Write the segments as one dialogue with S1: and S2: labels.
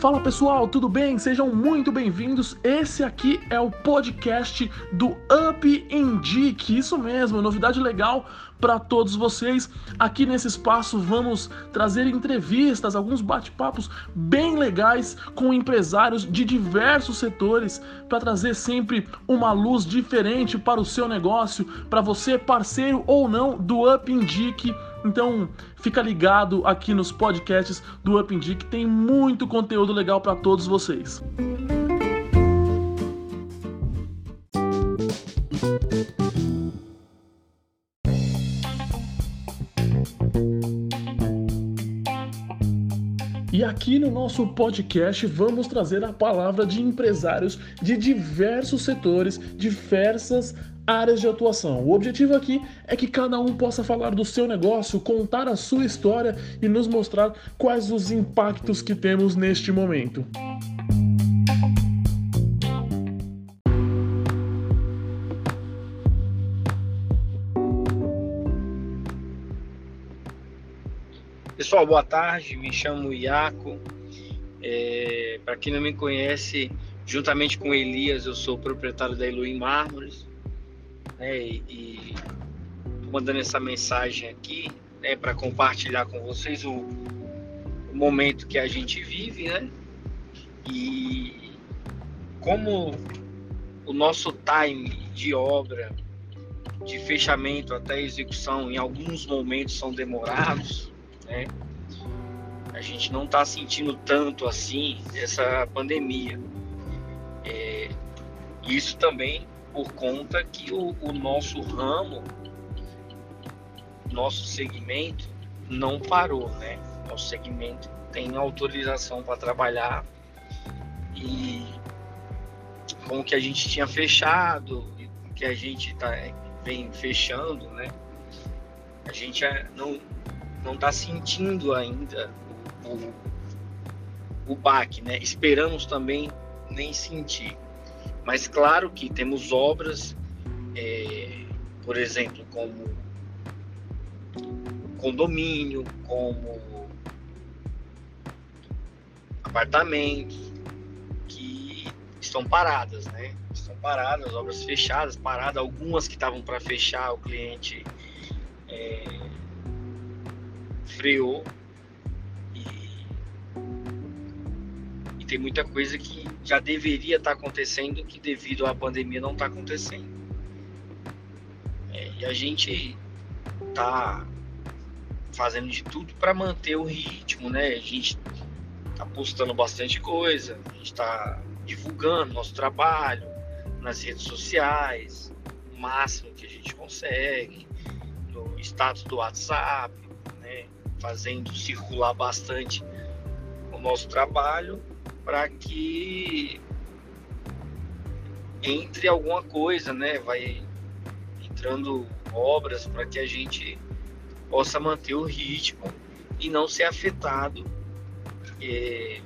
S1: Fala pessoal, tudo bem? Sejam muito bem-vindos. Esse aqui é o podcast do Up Indique. Isso mesmo, novidade legal para todos vocês. Aqui nesse espaço vamos trazer entrevistas, alguns bate-papos bem legais com empresários de diversos setores para trazer sempre uma luz diferente para o seu negócio, para você parceiro ou não do Up Indique então, fica ligado aqui nos podcasts do Up que tem muito conteúdo legal para todos vocês. E aqui no nosso podcast vamos trazer a palavra de empresários de diversos setores, diversas áreas de atuação. O objetivo aqui é que cada um possa falar do seu negócio, contar a sua história e nos mostrar quais os impactos que temos neste momento.
S2: Pessoal, boa tarde. Me chamo Iaco. É, Para quem não me conhece, juntamente com Elias, eu sou proprietário da Eluim Mármores né? E, mandando essa mensagem aqui, né, para compartilhar com vocês o, o momento que a gente vive, né? E como o nosso time de obra, de fechamento até execução, em alguns momentos são demorados, né? A gente não está sentindo tanto assim essa pandemia. É, isso também por conta que o, o nosso ramo, nosso segmento não parou, né? Nosso segmento tem autorização para trabalhar e com o que a gente tinha fechado, que a gente tá, vem fechando, né? A gente não não está sentindo ainda o, o, o baque, né? Esperamos também nem sentir. Mas claro que temos obras, é, por exemplo, como condomínio, como apartamentos, que estão paradas, né? Estão paradas, obras fechadas, paradas, algumas que estavam para fechar, o cliente é, freou tem muita coisa que já deveria estar tá acontecendo que devido à pandemia não está acontecendo. É, e a gente tá fazendo de tudo para manter o ritmo, né? A gente tá postando bastante coisa, a gente está divulgando nosso trabalho nas redes sociais, o máximo que a gente consegue, no status do WhatsApp, né? Fazendo circular bastante o nosso trabalho para que entre alguma coisa, né? Vai entrando obras para que a gente possa manter o ritmo e não ser afetado é,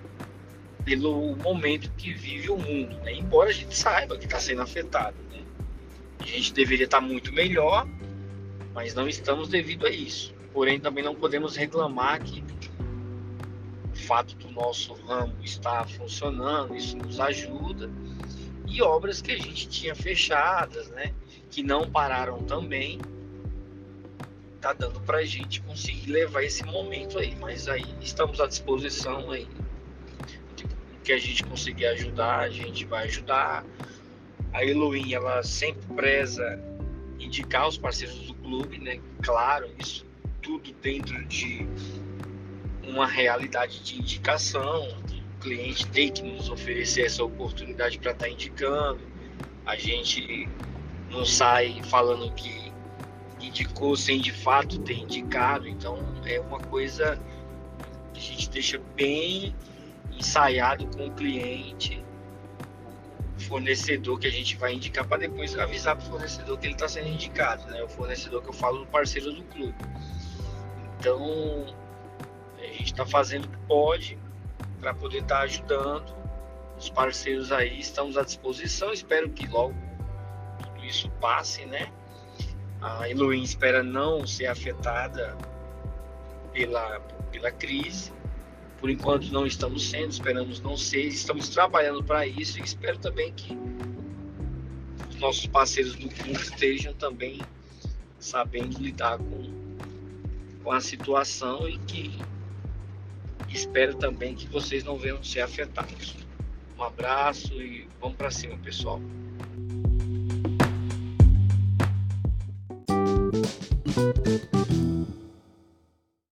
S2: pelo momento que vive o mundo, né? Embora a gente saiba que está sendo afetado, né? A gente deveria estar tá muito melhor, mas não estamos devido a isso. Porém, também não podemos reclamar que fato do nosso ramo estar funcionando, isso nos ajuda. E obras que a gente tinha fechadas, né, que não pararam também, tá dando para a gente conseguir levar esse momento aí. Mas aí estamos à disposição aí. O que a gente conseguir ajudar, a gente vai ajudar. A Elohim, ela sempre preza indicar os parceiros do clube, né? Claro, isso tudo dentro de uma realidade de indicação. O cliente tem que nos oferecer essa oportunidade para estar tá indicando. A gente não sai falando que indicou sem de fato ter indicado. Então é uma coisa que a gente deixa bem ensaiado com o cliente, o fornecedor que a gente vai indicar para depois avisar para o fornecedor que ele está sendo indicado, né? O fornecedor que eu falo do parceiro do clube. Então a gente está fazendo o que pode para poder estar tá ajudando os parceiros aí. Estamos à disposição. Espero que logo tudo isso passe, né? A Elohim espera não ser afetada pela, pela crise. Por enquanto não estamos sendo, esperamos não ser, estamos trabalhando para isso e espero também que os nossos parceiros do clube estejam também sabendo lidar com, com a situação e que Espero também que vocês não venham ser afetados. Um abraço e vamos para cima, pessoal.